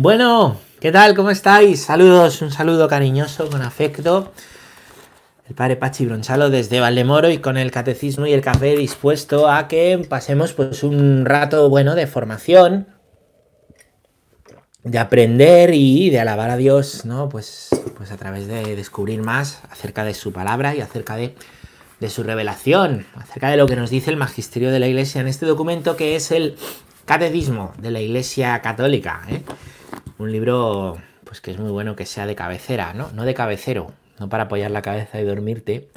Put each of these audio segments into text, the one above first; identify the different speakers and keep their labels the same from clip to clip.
Speaker 1: Bueno, ¿qué tal? ¿Cómo estáis? Saludos, un saludo cariñoso, con afecto. El padre Pachi Bronchalo desde Valdemoro y con el catecismo y el café dispuesto a que pasemos pues un rato bueno de formación, de aprender y de alabar a Dios, ¿no? Pues, pues a través de descubrir más acerca de su palabra y acerca de, de su revelación, acerca de lo que nos dice el magisterio de la Iglesia en este documento que es el Catecismo de la Iglesia Católica. ¿eh? Un libro pues que es muy bueno que sea de cabecera, ¿no? No de cabecero, no para apoyar la cabeza y dormirte,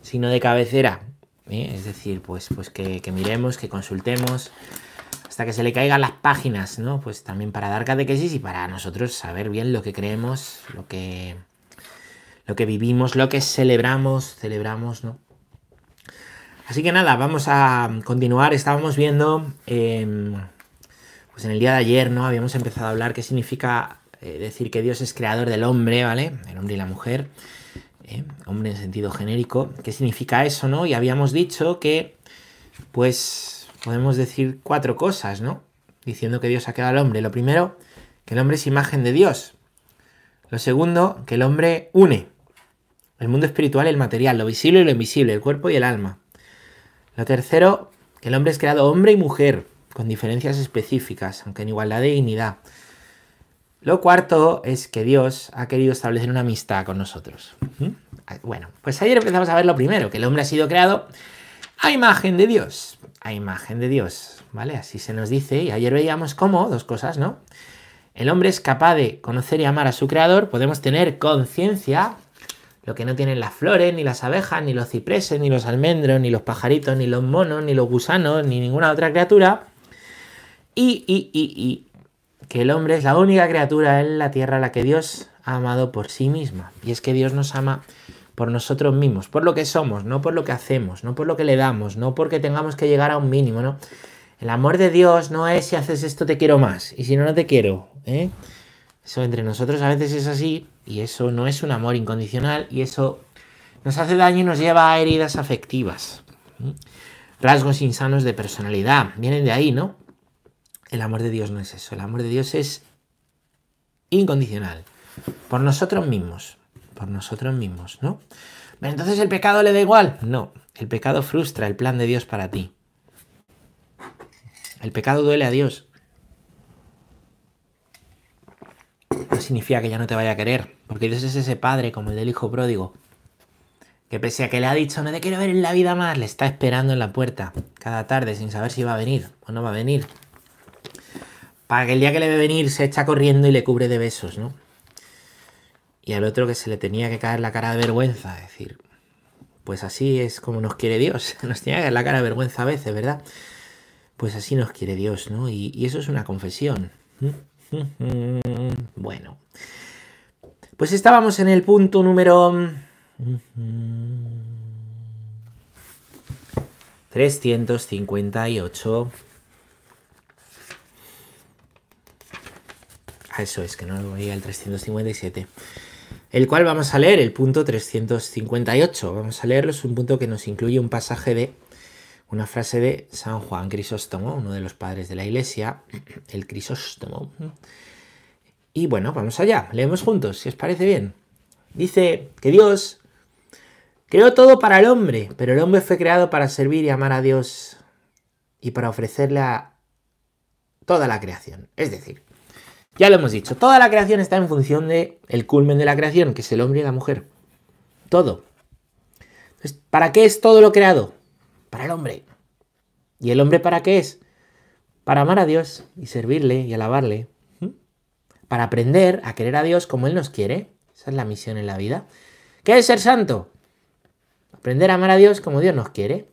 Speaker 1: sino de cabecera. ¿eh? Es decir, pues, pues que, miremos, que consultemos hasta que se le caigan las páginas, ¿no? Pues también para dar catequesis y para nosotros saber bien lo que creemos, lo que, lo que vivimos, lo que celebramos, celebramos, ¿no? Así que nada, vamos a continuar. Estábamos viendo, eh, pues en el día de ayer, ¿no? Habíamos empezado a hablar qué significa eh, decir que Dios es creador del hombre, ¿vale? El hombre y la mujer, eh, hombre en sentido genérico. ¿Qué significa eso, no? Y habíamos dicho que, pues, podemos decir cuatro cosas, ¿no? Diciendo que Dios ha creado al hombre. Lo primero, que el hombre es imagen de Dios. Lo segundo, que el hombre une el mundo espiritual y el material, lo visible y lo invisible, el cuerpo y el alma. Lo tercero, que el hombre es creado hombre y mujer, con diferencias específicas, aunque en igualdad de dignidad. Lo cuarto es que Dios ha querido establecer una amistad con nosotros. ¿Mm? Bueno, pues ayer empezamos a ver lo primero, que el hombre ha sido creado a imagen de Dios. A imagen de Dios, ¿vale? Así se nos dice. Y ayer veíamos cómo, dos cosas, ¿no? El hombre es capaz de conocer y amar a su creador, podemos tener conciencia lo que no tienen las flores, ni las abejas, ni los cipreses, ni los almendros, ni los pajaritos, ni los monos, ni los gusanos, ni ninguna otra criatura. Y, y, y, y que el hombre es la única criatura en la tierra a la que Dios ha amado por sí misma. Y es que Dios nos ama por nosotros mismos, por lo que somos, no por lo que hacemos, no por lo que le damos, no porque tengamos que llegar a un mínimo, ¿no? El amor de Dios no es si haces esto te quiero más y si no no te quiero, ¿eh? Eso entre nosotros a veces es así y eso no es un amor incondicional y eso nos hace daño y nos lleva a heridas afectivas. Rasgos insanos de personalidad. Vienen de ahí, ¿no? El amor de Dios no es eso. El amor de Dios es incondicional. Por nosotros mismos. Por nosotros mismos, ¿no? Entonces el pecado le da igual. No. El pecado frustra el plan de Dios para ti. El pecado duele a Dios. no significa que ya no te vaya a querer, porque Dios es ese padre como el del hijo pródigo, que pese a que le ha dicho no te quiero ver en la vida más, le está esperando en la puerta cada tarde sin saber si va a venir o no va a venir. Para que el día que le ve venir se echa corriendo y le cubre de besos, ¿no? Y al otro que se le tenía que caer la cara de vergüenza, es decir, pues así es como nos quiere Dios, nos tiene que caer la cara de vergüenza a veces, ¿verdad? Pues así nos quiere Dios, ¿no? Y, y eso es una confesión. Bueno. Pues estábamos en el punto número... 358. Eso es, que no lo veía el 357. El cual vamos a leer, el punto 358. Vamos a leerlo, es un punto que nos incluye un pasaje de una frase de San Juan Crisóstomo, uno de los padres de la iglesia, el Crisóstomo. Y bueno, vamos allá, leemos juntos, si os parece bien. Dice que Dios creó todo para el hombre, pero el hombre fue creado para servir y amar a Dios y para ofrecerle a toda la creación. Es decir, ya lo hemos dicho, toda la creación está en función de el culmen de la creación, que es el hombre y la mujer. Todo. ¿para qué es todo lo creado? para el hombre. ¿Y el hombre para qué es? Para amar a Dios y servirle y alabarle. Para aprender a querer a Dios como Él nos quiere. Esa es la misión en la vida. ¿Qué es ser santo? Aprender a amar a Dios como Dios nos quiere.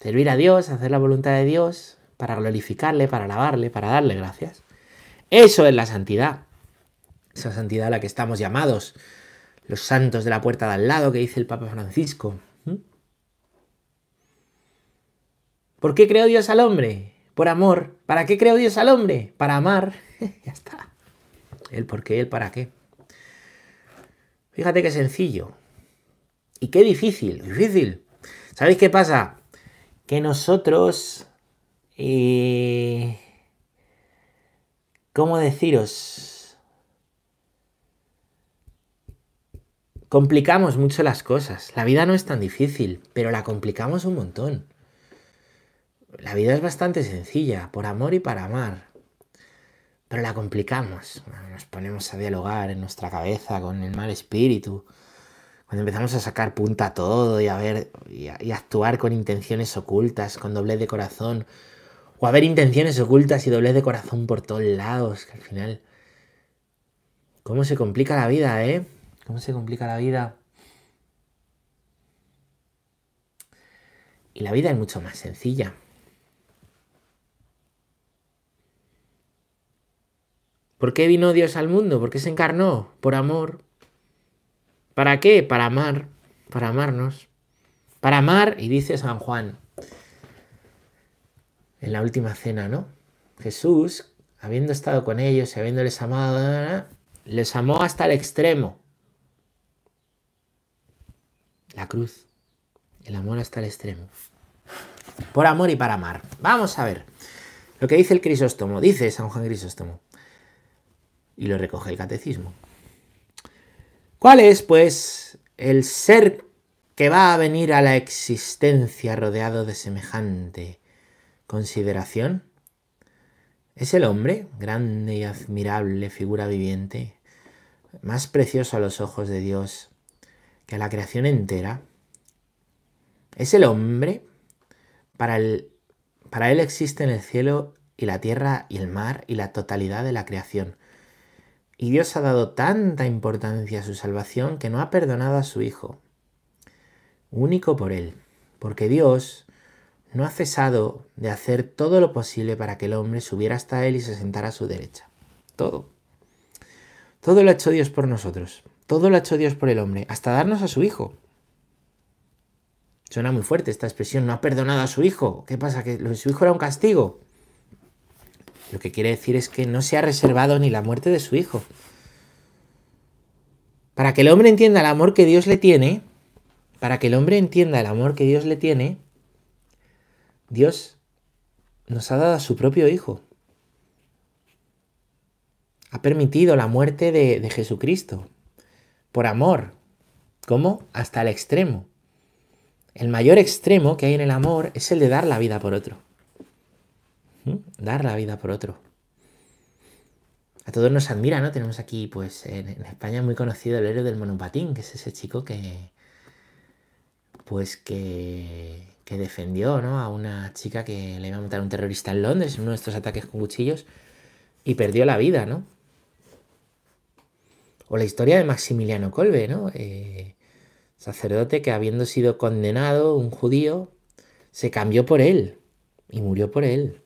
Speaker 1: Servir a Dios, hacer la voluntad de Dios, para glorificarle, para alabarle, para darle gracias. Eso es la santidad. Esa santidad a la que estamos llamados. Los santos de la puerta de al lado que dice el Papa Francisco. ¿Por qué creó Dios al hombre? Por amor. ¿Para qué creó Dios al hombre? Para amar. ya está. El por qué, el para qué. Fíjate qué sencillo. Y qué difícil, difícil. ¿Sabéis qué pasa? Que nosotros eh, ¿cómo deciros? Complicamos mucho las cosas. La vida no es tan difícil, pero la complicamos un montón. La vida es bastante sencilla, por amor y para amar. Pero la complicamos. Nos ponemos a dialogar en nuestra cabeza con el mal espíritu. Cuando empezamos a sacar punta a todo y a ver y, a, y actuar con intenciones ocultas, con doblez de corazón, o a ver intenciones ocultas y doblez de corazón por todos lados, que al final. ¿Cómo se complica la vida, eh? ¿Cómo se complica la vida? Y la vida es mucho más sencilla. ¿Por qué vino Dios al mundo? ¿Por qué se encarnó? Por amor. ¿Para qué? Para amar, para amarnos. Para amar, y dice San Juan, en la última cena, ¿no? Jesús, habiendo estado con ellos y habiéndoles amado, les amó hasta el extremo. La cruz, el amor hasta el extremo. Por amor y para amar. Vamos a ver lo que dice el Crisóstomo. Dice San Juan Crisóstomo y lo recoge el catecismo. ¿Cuál es, pues, el ser que va a venir a la existencia rodeado de semejante consideración? Es el hombre, grande y admirable figura viviente, más precioso a los ojos de Dios que a la creación entera. Es el hombre, para, el, para él existen el cielo y la tierra y el mar y la totalidad de la creación. Y Dios ha dado tanta importancia a su salvación que no ha perdonado a su Hijo, único por él, porque Dios no ha cesado de hacer todo lo posible para que el hombre subiera hasta él y se sentara a su derecha. Todo. Todo lo ha hecho Dios por nosotros. Todo lo ha hecho Dios por el hombre, hasta darnos a su Hijo. Suena muy fuerte esta expresión, no ha perdonado a su Hijo. ¿Qué pasa? ¿Que su Hijo era un castigo? Lo que quiere decir es que no se ha reservado ni la muerte de su hijo. Para que el hombre entienda el amor que Dios le tiene, para que el hombre entienda el amor que Dios le tiene, Dios nos ha dado a su propio hijo. Ha permitido la muerte de, de Jesucristo por amor. ¿Cómo? Hasta el extremo. El mayor extremo que hay en el amor es el de dar la vida por otro. Dar la vida por otro. A todos nos admira, ¿no? Tenemos aquí, pues, en, España muy conocido el héroe del monopatín, que es ese chico que, pues, que, que defendió, ¿no? A una chica que le iba a matar a un terrorista en Londres en uno de estos ataques con cuchillos y perdió la vida, ¿no? O la historia de Maximiliano Colbe, ¿no? Eh, sacerdote que habiendo sido condenado, un judío, se cambió por él y murió por él.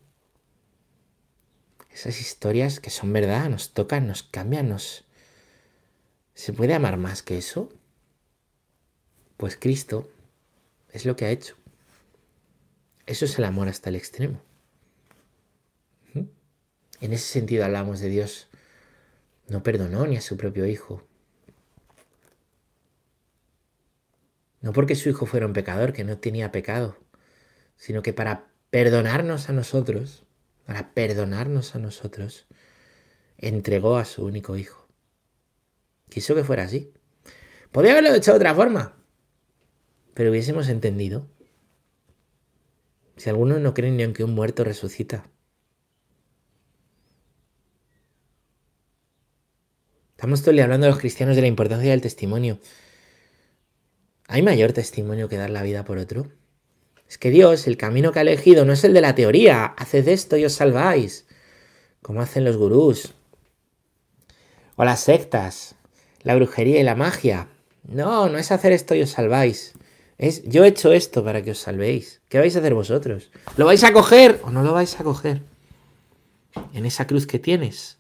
Speaker 1: Esas historias que son verdad, nos tocan, nos cambian, nos... ¿Se puede amar más que eso? Pues Cristo es lo que ha hecho. Eso es el amor hasta el extremo. En ese sentido hablamos de Dios. No perdonó ni a su propio hijo. No porque su hijo fuera un pecador, que no tenía pecado, sino que para perdonarnos a nosotros, para perdonarnos a nosotros, entregó a su único hijo. Quiso que fuera así. Podría haberlo hecho de otra forma, pero hubiésemos entendido. Si algunos no creen ni en que un muerto resucita. Estamos todo hablando a los cristianos de la importancia del testimonio. ¿Hay mayor testimonio que dar la vida por otro? Es que Dios, el camino que ha elegido no es el de la teoría, haced esto y os salváis, como hacen los gurús, o las sectas, la brujería y la magia. No, no es hacer esto y os salváis. Es yo he hecho esto para que os salvéis. ¿Qué vais a hacer vosotros? ¿Lo vais a coger o no lo vais a coger? En esa cruz que tienes.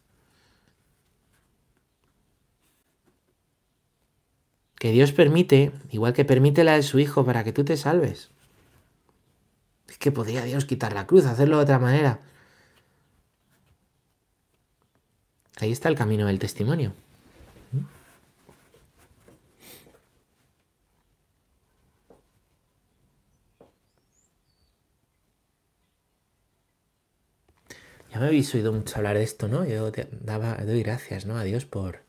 Speaker 1: Que Dios permite, igual que permite la de su Hijo, para que tú te salves. Es que podría Dios quitar la cruz, hacerlo de otra manera. Ahí está el camino del testimonio. Me habéis oído mucho hablar de esto, ¿no? Yo daba, doy gracias, ¿no? A Dios por...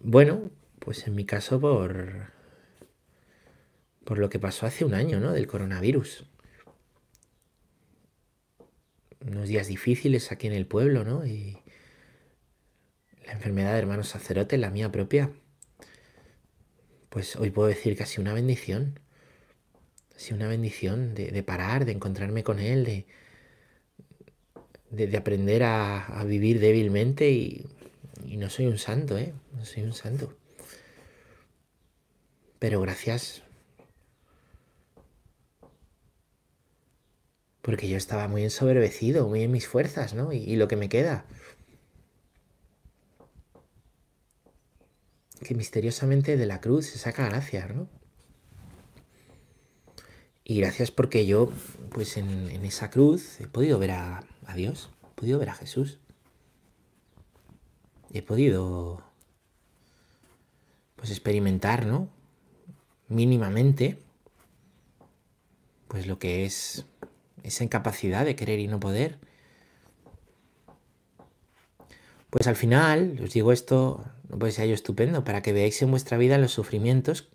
Speaker 1: Bueno, pues en mi caso por... Por lo que pasó hace un año, ¿no? Del coronavirus. Unos días difíciles aquí en el pueblo, ¿no? Y la enfermedad de hermano sacerdote, la mía propia, pues hoy puedo decir que ha sido una bendición. Ha sido una bendición de, parar, de encontrarme con él, de, de, aprender a, vivir débilmente y, y, no soy un santo, ¿eh? No soy un santo. Pero gracias. Porque yo estaba muy ensoberbecido, muy en mis fuerzas, ¿no? y lo que me queda. que misteriosamente de la cruz se saca gracia, ¿no? Y gracias porque yo, pues en, esa cruz, he podido ver a, a, Dios, he podido ver a Jesús. He podido, pues experimentar, ¿no? Mínimamente, pues lo que es esa incapacidad de querer y no poder. Pues al final, os digo esto, no puede ser yo estupendo, para que veáis en vuestra vida los sufrimientos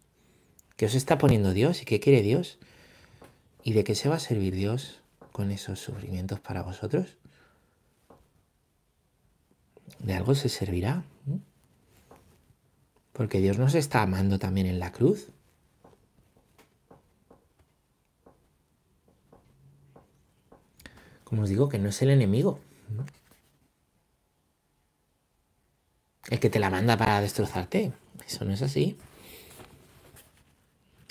Speaker 1: que os está poniendo Dios y que quiere Dios. ¿Y de qué se va a servir Dios con esos sufrimientos para vosotros? De algo se servirá. Porque Dios nos está amando también en la cruz. Como os digo, que no es el enemigo. el que te la manda para destrozarte. Eso no es así.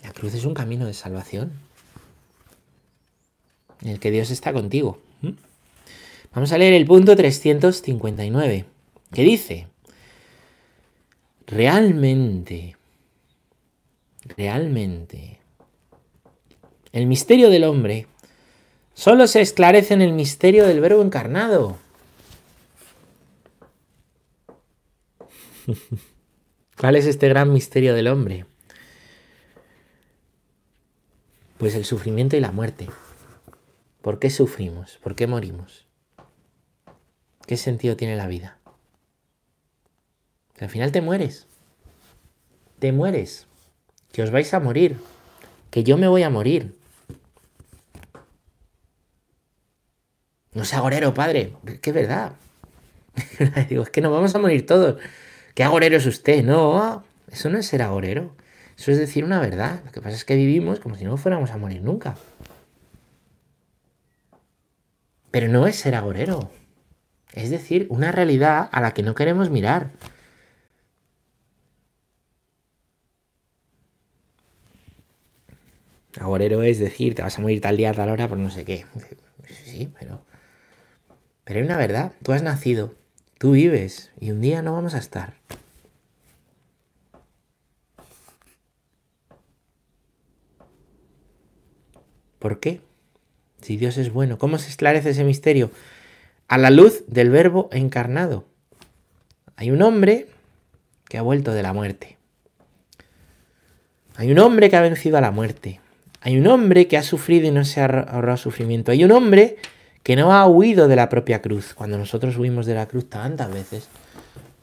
Speaker 1: La cruz es un camino de salvación en el que Dios está contigo. ¿Mm? Vamos a leer el punto 359, que dice, realmente, realmente, el misterio del hombre solo se esclarece en el misterio del verbo encarnado. ¿Cuál es este gran misterio del hombre? Pues el sufrimiento y la muerte. ¿Por qué sufrimos? ¿Por qué morimos? ¿Qué sentido tiene la vida? al final te mueres. Te mueres. Que os vais a morir. Que yo me voy a morir. No sea agorero, padre. Que es verdad. Digo, es que nos vamos a morir todos. ¿Qué agorero es usted? No, eso no es ser agorero. Eso es decir una verdad. Lo que pasa es que vivimos como si no fuéramos a morir nunca. Pero no es ser agorero. Es decir, una realidad a la que no queremos mirar. Agorero es decir, te vas a morir tal día, tal hora, por no sé qué. Sí, pero. Pero hay una verdad. Tú has nacido. Tú vives y un día no vamos a estar. ¿Por qué? Si Dios es bueno, ¿cómo se esclarece ese misterio? A la luz del verbo encarnado. Hay un hombre que ha vuelto de la muerte. Hay un hombre que ha vencido a la muerte. Hay un hombre que ha sufrido y no se ha ahorrado sufrimiento. Hay un hombre que no ha huido de la propia cruz, cuando nosotros huimos de la cruz tantas veces,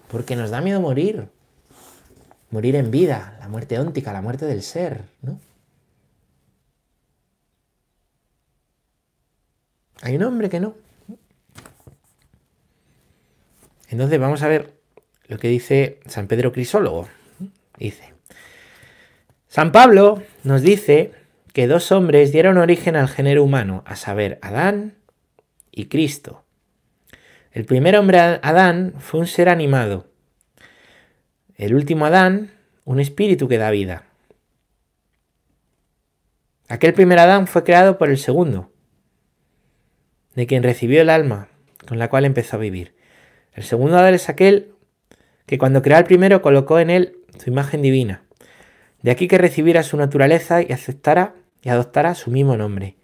Speaker 1: porque nos da miedo morir, morir en vida, la muerte óntica, la muerte del ser, ¿no? Hay un hombre que no. Entonces vamos a ver lo que dice San Pedro Crisólogo. Dice, San Pablo nos dice que dos hombres dieron origen al género humano, a saber, Adán y Cristo. El primer hombre Adán fue un ser animado. El último Adán, un espíritu que da vida. Aquel primer Adán fue creado por el segundo, de quien recibió el alma con la cual empezó a vivir. El segundo Adán es aquel que cuando creó al primero colocó en él su imagen divina. De aquí que recibiera su naturaleza y aceptara y adoptara su mismo nombre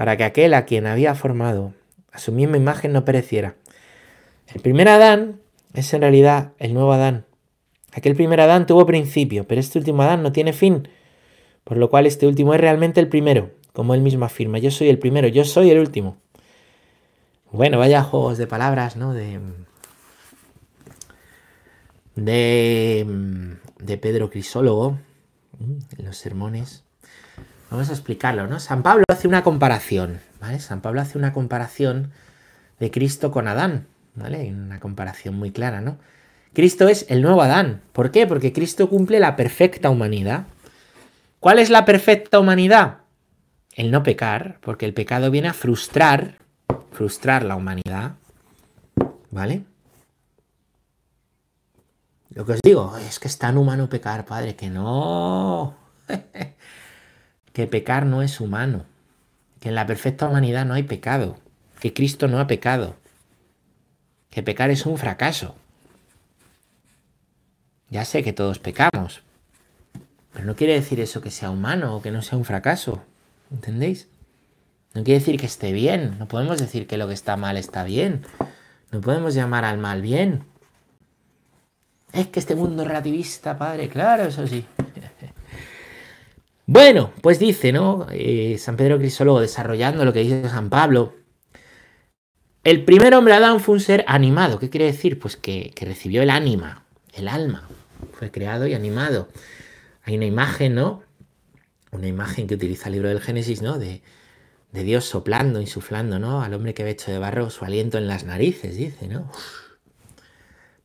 Speaker 1: para que aquel a quien había formado a su misma imagen no pereciera. El primer Adán es en realidad el nuevo Adán. Aquel primer Adán tuvo principio, pero este último Adán no tiene fin, por lo cual este último es realmente el primero, como él mismo afirma, yo soy el primero, yo soy el último. Bueno, vaya juegos de palabras, ¿no? De, de, de Pedro Crisólogo en los sermones. Vamos a explicarlo, ¿no? San Pablo hace una comparación, ¿vale? San Pablo hace una comparación de Cristo con Adán, ¿vale? Una comparación muy clara, ¿no? Cristo es el nuevo Adán. ¿Por qué? Porque Cristo cumple la perfecta humanidad. ¿Cuál es la perfecta humanidad? El no pecar, porque el pecado viene a frustrar frustrar la humanidad. ¿Vale? Lo que os digo es que es tan humano pecar, Padre, que no. que pecar no es humano. Que en la perfecta humanidad no hay pecado. Que Cristo no ha pecado. Que pecar es un fracaso. Ya sé que todos pecamos. Pero no quiere decir eso que sea humano o que no sea un fracaso. ¿Entendéis? No quiere decir que esté bien. No podemos decir que lo que está mal está bien. No podemos llamar al mal bien. Es que este mundo relativista, padre, claro, eso sí. bueno, pues dice, ¿no? Eh, San Pedro Crisólogo desarrollando lo que dice San Pablo. El primer hombre Adán fue un ser animado. ¿Qué quiere decir? Pues que, que recibió el ánima, el alma. Fue creado y animado. Hay una imagen, ¿no? Una imagen que utiliza el libro del Génesis, ¿no? De, de Dios soplando, insuflando, ¿no? Al hombre que ve hecho de barro su aliento en las narices, dice, ¿no?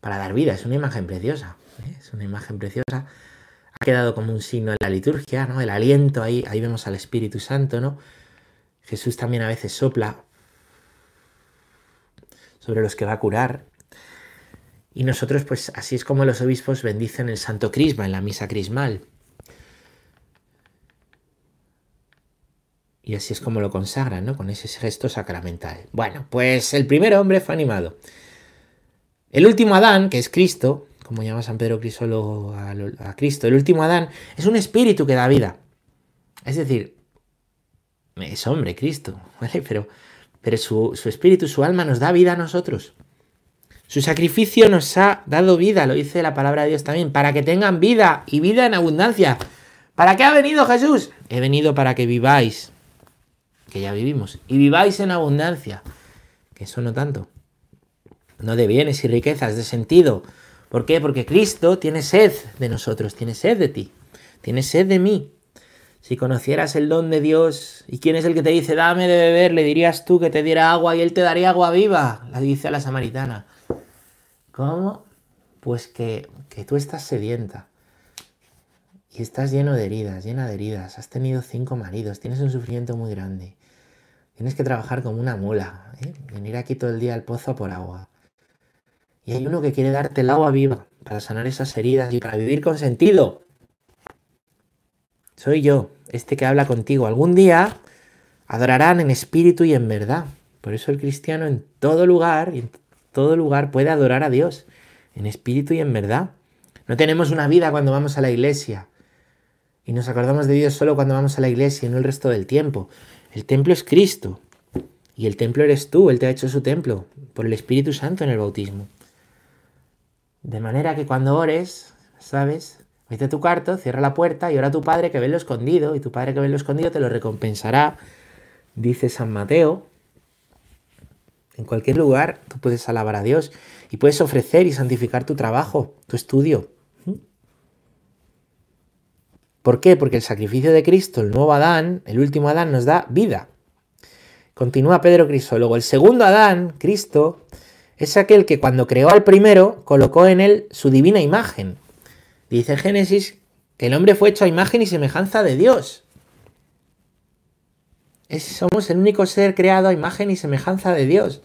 Speaker 1: Para dar vida, es una imagen preciosa, ¿eh? es una imagen preciosa. Ha quedado como un signo en la liturgia, ¿no? El aliento, ahí, ahí vemos al Espíritu Santo, ¿no? Jesús también a veces sopla sobre los que va a curar. Y nosotros, pues así es como los obispos bendicen el Santo Crisma en la misa crismal. Y así es como lo consagran, ¿no? Con ese gesto sacramental. Bueno, pues el primer hombre fue animado. El último Adán, que es Cristo, como llama San Pedro Crisólogo a, Cristo, el último Adán es un espíritu que da vida. Es decir, es hombre Cristo, ¿vale? Pero, su, su espíritu, su alma nos da vida a nosotros. Su sacrificio nos ha dado vida, lo dice la palabra de Dios también, para que tengan vida y vida en abundancia. ¿Para qué ha venido Jesús? He venido para que viváis que ya vivimos, y viváis en abundancia, que eso no tanto, no de bienes y riquezas, de sentido. ¿Por qué? Porque Cristo tiene sed de nosotros, tiene sed de ti, tiene sed de mí. Si conocieras el don de Dios y quién es el que te dice dame de beber, le dirías tú que te diera agua y él te daría agua viva, la dice a la samaritana. ¿Cómo? Pues que, que tú estás sedienta y estás lleno de heridas, llena de heridas, has tenido cinco maridos, tienes un sufrimiento muy grande Tienes que trabajar como una mula, ¿eh? venir aquí todo el día al pozo por agua. Y hay uno que quiere darte el agua viva para sanar esas heridas y para vivir con sentido. Soy yo, este que habla contigo. Algún día adorarán en espíritu y en verdad. Por eso el cristiano en todo lugar, en todo lugar puede adorar a Dios, en espíritu y en verdad. No tenemos una vida cuando vamos a la iglesia. Y nos acordamos de Dios solo cuando vamos a la iglesia y no el resto del tiempo. El templo es Cristo. Y el templo eres tú, Él te ha hecho su templo, por el Espíritu Santo en el bautismo. De manera que cuando ores, ¿sabes? Vete a tu cuarto, cierra la puerta y ora a tu Padre que ve lo escondido, y tu Padre que ve lo escondido te lo recompensará, dice San Mateo. En cualquier lugar tú puedes alabar a Dios y puedes ofrecer y santificar tu trabajo, tu estudio, ¿Por qué? Porque el sacrificio de Cristo, el nuevo Adán, el último Adán, nos da vida. Continúa Pedro Crisólogo. El segundo Adán, Cristo, es aquel que cuando creó al primero, colocó en él su divina imagen. Dice Génesis que el hombre fue hecho a imagen y semejanza de Dios. somos el único ser creado a imagen y semejanza de Dios.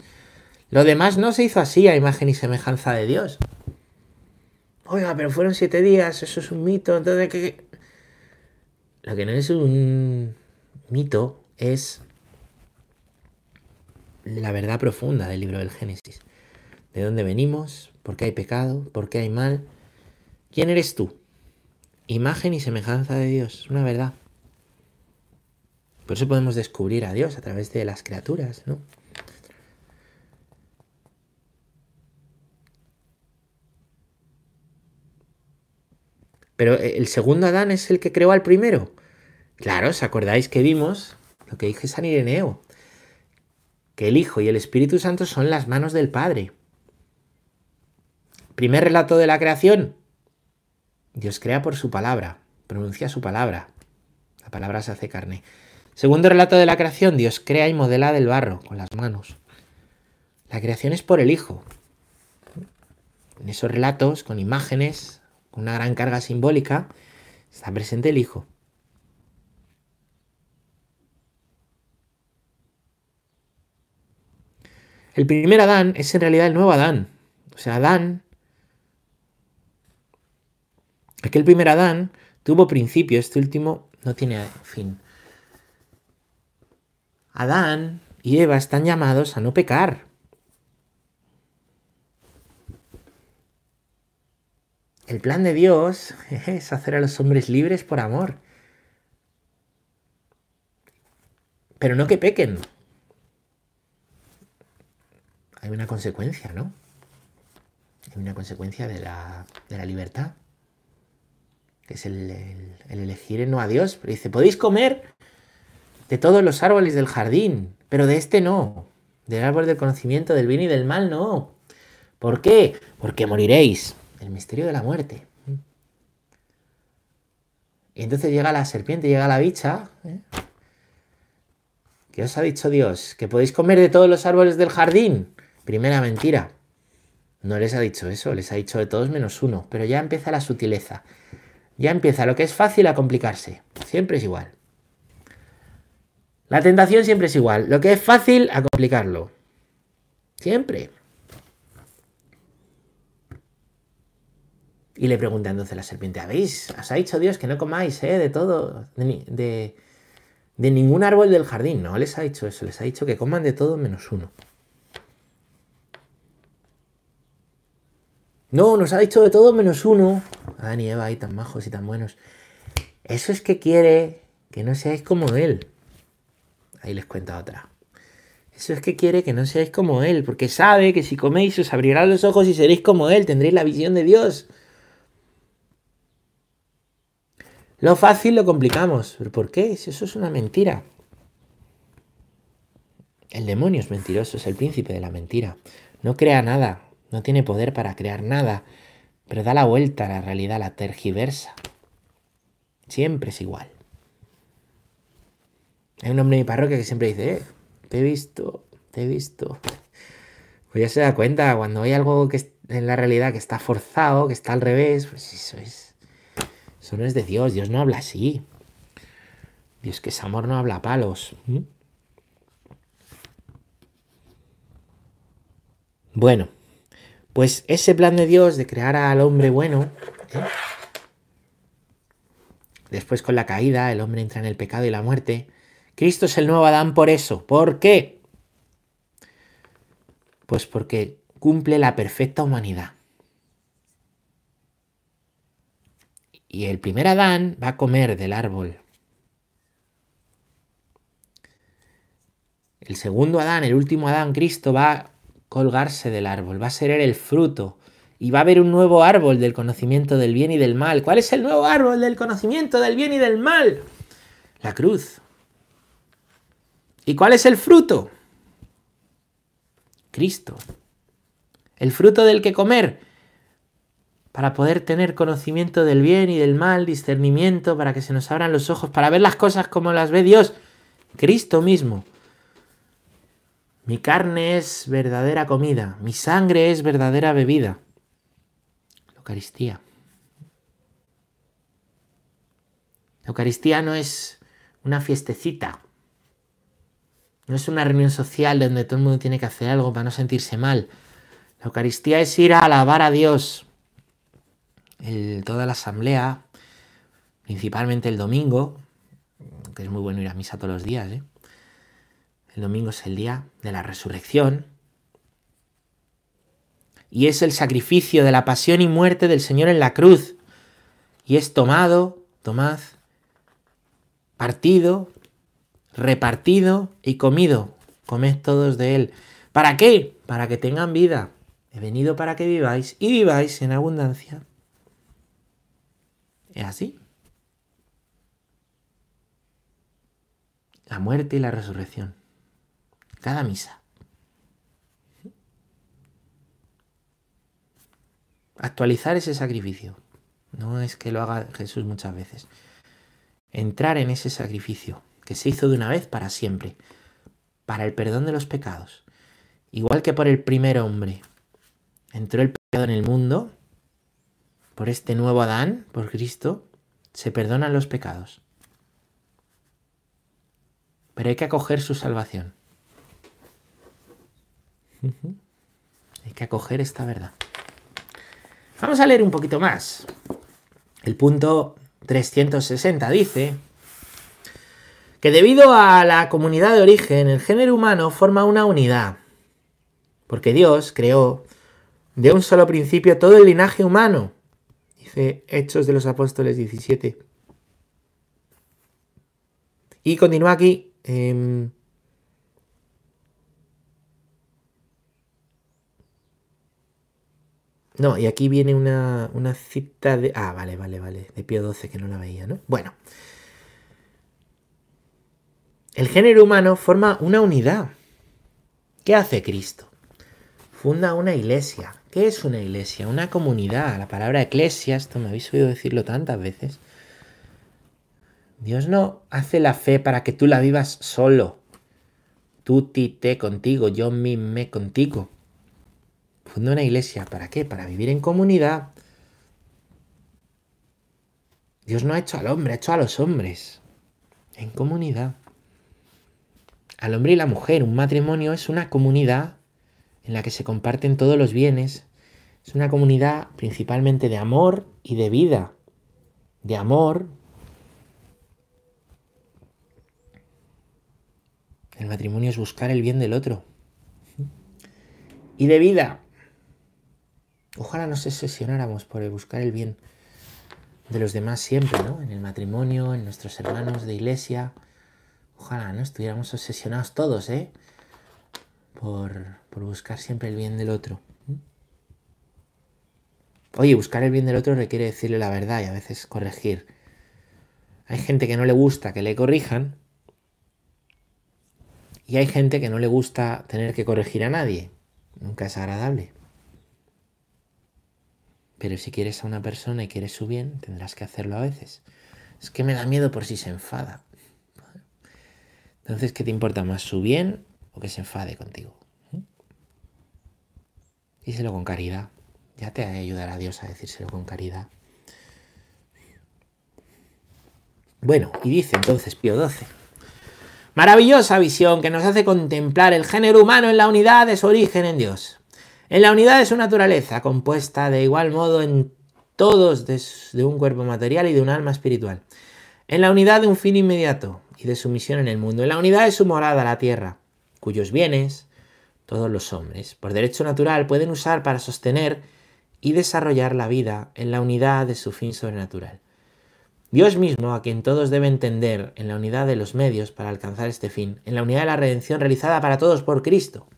Speaker 1: Lo demás no se hizo así a imagen y semejanza de Dios. Oiga, pero fueron siete días, eso es un mito, entonces ¿qué? Lo que no es un mito es la verdad profunda del libro del Génesis. ¿De dónde venimos? ¿Por qué hay pecado? ¿Por qué hay mal? ¿Quién eres tú? Imagen y semejanza de Dios, una verdad. Por eso podemos descubrir a Dios a través de las criaturas, ¿no? Pero eh, el segundo Adán es el que creó al primero. Claro, ¿os acordáis que vimos lo que dije San Ireneo? que el Hijo y el Espíritu Santo son las manos del Padre. Primer relato de la creación. Dios crea por su palabra, pronuncia su palabra. La palabra se hace carne. Segundo relato de la creación, Dios crea y modela del barro con las manos. La creación es por el Hijo. En esos relatos, con imágenes, una gran carga simbólica, está presente el Hijo. El primer Adán es en realidad el nuevo Adán. O sea, Adán, aquel primer Adán tuvo principio, este último no tiene fin. Adán y Eva están llamados a no pecar. El plan de Dios es hacer a los hombres libres por amor. Pero no que pequen. Hay una consecuencia, ¿no? Hay una consecuencia de la, libertad. Que es el, el elegir no a Dios. Pero dice, podéis comer de todos los árboles del jardín, pero de este no. Del árbol del conocimiento del bien y del mal no. ¿Por qué? Porque moriréis el misterio de la muerte. Y entonces llega la serpiente, llega la bicha. ¿eh? ¿Qué os ha dicho Dios? ¿Que podéis comer de todos los árboles del jardín? Primera mentira. No les ha dicho eso, les ha dicho de todos menos uno. Pero ya empieza la sutileza. Ya empieza lo que es fácil a complicarse. Siempre es igual. La tentación siempre es igual. Lo que es fácil a complicarlo. Siempre. Y le pregunta entonces la serpiente, ¿habéis? ¿Os ha dicho Dios que no comáis eh, de todo? De, de, ningún árbol del jardín. No les ha dicho eso, les ha dicho que coman de todo menos uno. No, nos ha dicho de todo menos uno. Adán y Eva ahí tan majos y tan buenos. Eso es que quiere que no seáis como Él. Ahí les cuenta otra. Eso es que quiere que no seáis como Él, porque sabe que si coméis os abrirán los ojos y seréis como Él, tendréis la visión de Dios. Lo fácil lo complicamos. ¿Pero por qué? Si eso es una mentira. El demonio es mentiroso, es el príncipe de la mentira. No crea nada, no tiene poder para crear nada, pero da la vuelta a la realidad, la tergiversa. Siempre es igual. Hay un hombre en mi parroquia que siempre dice, eh, te he visto, te he visto. Pues ya se da cuenta, cuando hay algo que en la realidad que está forzado, que está al revés, pues eso es eso no es de Dios, Dios no habla así. Dios que es amor no habla palos. Bueno, pues ese plan de Dios de crear al hombre bueno, ¿eh? después con la caída, el hombre entra en el pecado y la muerte. Cristo es el nuevo Adán por eso. ¿Por qué? Pues porque cumple la perfecta humanidad. Y el primer Adán va a comer del árbol. El segundo Adán, el último Adán, Cristo, va a colgarse del árbol, va a ser el fruto. Y va a haber un nuevo árbol del conocimiento del bien y del mal. ¿Cuál es el nuevo árbol del conocimiento del bien y del mal? La cruz. ¿Y cuál es el fruto? Cristo. El fruto del que comer para poder tener conocimiento del bien y del mal, discernimiento, para que se nos abran los ojos, para ver las cosas como las ve Dios, Cristo mismo. Mi carne es verdadera comida, mi sangre es verdadera bebida. La Eucaristía. La Eucaristía no es una fiestecita, no es una reunión social donde todo el mundo tiene que hacer algo para no sentirse mal. La Eucaristía es ir a alabar a Dios, toda la asamblea, principalmente el domingo, que es muy bueno ir a misa todos los días, ¿eh? el domingo es el día de la resurrección, y es el sacrificio de la pasión y muerte del Señor en la cruz, y es tomado, tomad, partido, repartido y comido, comed todos de él. ¿Para qué? Para que tengan vida. He venido para que viváis y viváis en abundancia. ¿Es así? La muerte y la resurrección. Cada misa. Actualizar ese sacrificio. No es que lo haga Jesús muchas veces. Entrar en ese sacrificio que se hizo de una vez para siempre, para el perdón de los pecados. Igual que por el primer hombre entró el pecado en el mundo, por este nuevo Adán, por Cristo, se perdonan los pecados. Pero hay que acoger su salvación. Hay que acoger esta verdad. Vamos a leer un poquito más. El punto 360 dice que debido a la comunidad de origen, el género humano forma una unidad. Porque Dios creó de un solo principio todo el linaje humano. Hechos de los Apóstoles 17. Y continúa aquí. Em, no, y aquí viene una, una, cita de... Ah, vale, vale, vale. De Pío 12 que no la veía, ¿no? Bueno. El género humano forma una unidad. ¿Qué hace Cristo? Funda una iglesia. ¿Qué es una iglesia? Una comunidad. La palabra eclesia, esto me habéis oído decirlo tantas veces. Dios no hace la fe para que tú la vivas solo. Tú ti te contigo, yo mi me contigo. Funda una iglesia. ¿Para qué? Para vivir en comunidad. Dios no ha hecho al hombre, ha hecho a los hombres. En comunidad al hombre y la mujer. Un matrimonio es una comunidad en la que se comparten todos los bienes. Es una comunidad principalmente de amor y de vida. De amor. El matrimonio es buscar el bien del otro. Y de vida. Ojalá nos obsesionáramos por buscar el bien de los demás siempre, ¿no? En el matrimonio, en nuestros hermanos de iglesia, Ojalá no estuviéramos obsesionados todos, ¿eh? Por, por buscar siempre el bien del otro. Oye, buscar el bien del otro requiere decirle la verdad y a veces corregir. Hay gente que no le gusta que le corrijan y hay gente que no le gusta tener que corregir a nadie. Nunca es agradable. Pero si quieres a una persona y quieres su bien, tendrás que hacerlo a veces. Es que me da miedo por si se enfada. Entonces, ¿qué te importa más, su bien que se enfade contigo? ¿Mm? Díselo con caridad. Ya te ayudará Dios a decírselo con caridad. Bueno, y dice entonces Pío XII. Maravillosa visión que nos hace contemplar el género humano en la unidad de su origen en Dios. En la unidad de su naturaleza, compuesta de igual modo en todos de, de un cuerpo material y de un alma espiritual. En la unidad de un fin inmediato, y de su misión en el mundo, en la unidad de su morada, la tierra, cuyos bienes, todos los hombres, por derecho natural, pueden usar para sostener y desarrollar la vida en la unidad de su fin sobrenatural. Dios mismo, a quien todos deben entender en la unidad de los medios para alcanzar este fin, en la unidad de la redención realizada para todos por Cristo,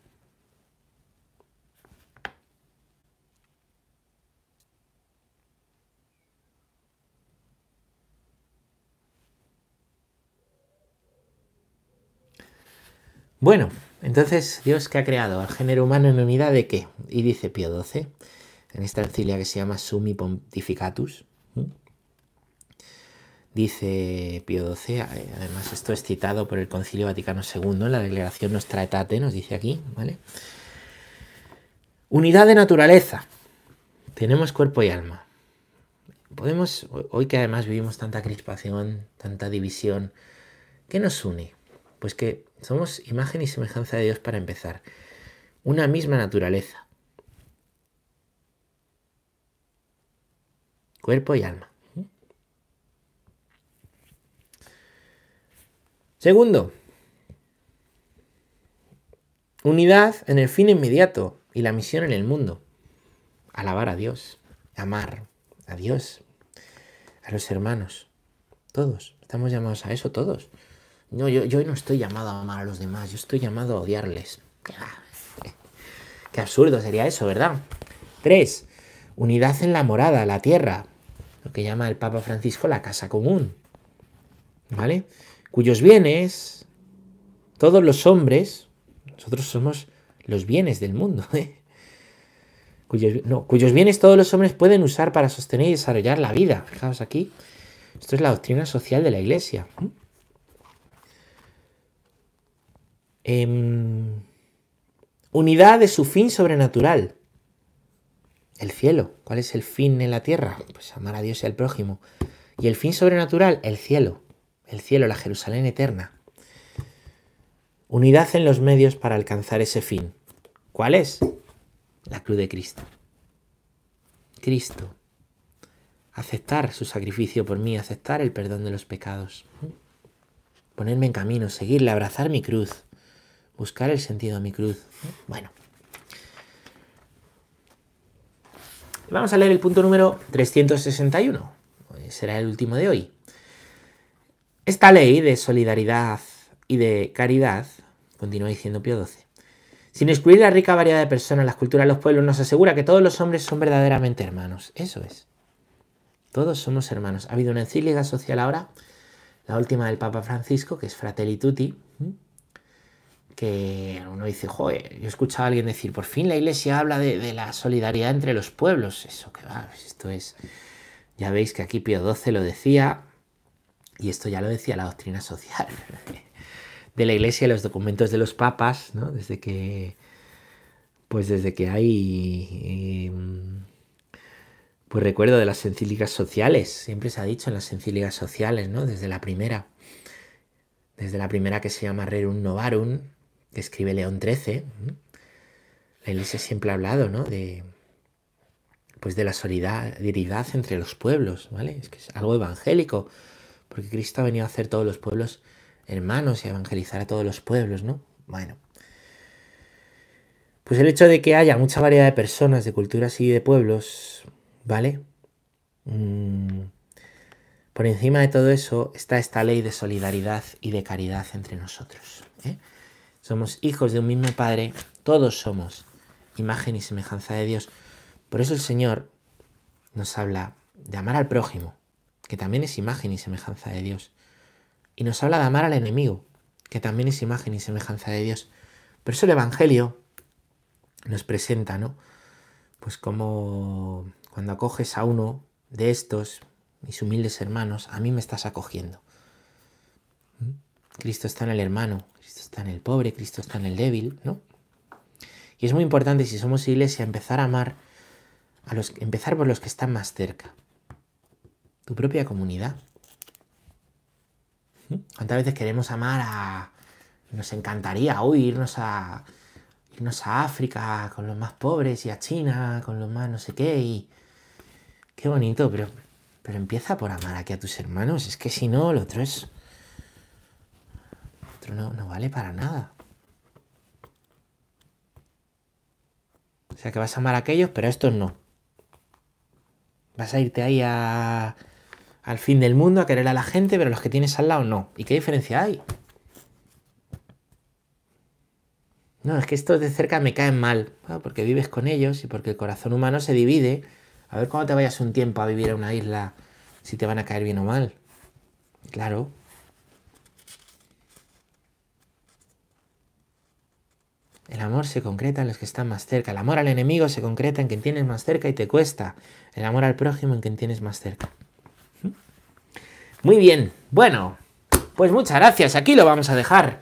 Speaker 1: Bueno, entonces, Dios que ha creado al género humano en unidad de qué? Y dice Pío XII, en esta encilia que se llama Summi Pontificatus. Dice Pío XII, además esto es citado por el Concilio Vaticano II, en la declaración Nostra Aetate, nos dice aquí, ¿vale? Unidad de naturaleza. Tenemos cuerpo y alma. Podemos, hoy que además vivimos tanta crispación, tanta división, ¿qué nos une? Pues que somos imagen y semejanza de Dios para empezar. Una misma naturaleza. Cuerpo y alma. Segundo, unidad en el fin inmediato y la misión en el mundo. Alabar a Dios, amar a Dios, a los hermanos, todos. Estamos llamados a eso todos. No, yo, no estoy llamado a amar a los demás, yo estoy llamado a odiarles. Qué absurdo sería eso, ¿verdad? Tres, unidad en la morada, la tierra, lo que llama el Papa Francisco la casa común, ¿vale? Cuyos bienes, todos los hombres, nosotros somos los bienes del mundo, ¿eh? cuyos, bienes todos los hombres pueden usar para sostener y desarrollar la vida. Fijaos aquí, esto es la doctrina social de la Iglesia. Em, unidad de su fin sobrenatural. El cielo. ¿Cuál es el fin en la tierra? Pues amar a Dios y al prójimo. Y el fin sobrenatural, el cielo. El cielo, la Jerusalén eterna. Unidad en los medios para alcanzar ese fin. ¿Cuál es? La cruz de Cristo. Cristo. Aceptar su sacrificio por mí, aceptar el perdón de los pecados. Ponerme en camino, seguirle, abrazar mi cruz, buscar el sentido de mi cruz. Bueno. Vamos a leer el punto número 361. Será el último de hoy. Esta ley de solidaridad y de caridad, continúa diciendo Pío XII, sin excluir la rica variedad de personas, las culturas, los pueblos, nos asegura que todos los hombres son verdaderamente hermanos. Eso es. Todos somos hermanos. Ha habido una encíclica social ahora, la última del Papa Francisco, que es Fratelli Tutti, que uno dice, joder, yo he escuchado a alguien decir, por fin la iglesia habla de, la solidaridad entre los pueblos. Eso que va, esto es, ya veis que aquí Pío XII lo decía, y esto ya lo decía la doctrina social de la iglesia, los documentos de los papas, ¿no? Desde que, pues desde que hay, em, pues recuerdo de las encíclicas sociales, siempre se ha dicho en las encíclicas sociales, ¿no? Desde la primera, desde la primera que se llama Rerum Novarum, que escribe León XIII, la iglesia siempre ha hablado, ¿no? De, pues de la solidaridad entre los pueblos, ¿vale? Es que es algo evangélico, porque Cristo ha venido a hacer todos los pueblos hermanos y evangelizar a todos los pueblos, ¿no? Bueno. Pues el hecho de que haya mucha variedad de personas, de culturas y de pueblos, ¿vale? Mm, por encima de todo eso está esta ley de solidaridad y de caridad entre nosotros. ¿eh? Somos hijos de un mismo Padre, todos somos imagen y semejanza de Dios. Por eso el Señor nos habla de amar al prójimo, que también es imagen y semejanza de Dios. Y nos habla de amar al enemigo, que también es imagen y semejanza de Dios. Por eso el Evangelio nos presenta, ¿no? Pues como cuando acoges a uno de estos, mis humildes hermanos, a mí me estás acogiendo. ¿Mm? Cristo está en el hermano, está en el pobre, Cristo está en el débil, ¿no? Y es muy importante, si somos iglesia, empezar a amar, a los, empezar por los que están más cerca. Tu propia comunidad, ¿Cuántas veces queremos amar a... Nos encantaría hoy irnos a, irnos a África con los más pobres y a China con los más no sé qué y... Qué bonito, pero, pero empieza por amar aquí a tus hermanos. Es que si no, lo otro es... No, no vale para nada. O sea que vas a amar a aquellos, pero a estos no. Vas a irte ahí a al fin del mundo, a querer a la gente, pero los que tienes al lado no. ¿Y qué diferencia hay? No, es que estos de cerca me caen mal, porque vives con ellos y porque el corazón humano se divide. A ver cuando te vayas un tiempo a vivir a una isla, si te van a caer bien o mal. Claro. El amor se concreta en los que están más cerca. El amor al enemigo se concreta en quien tienes más cerca y te cuesta. El amor al prójimo en quien tienes más cerca. Muy bien, bueno, pues muchas gracias, aquí lo vamos a dejar.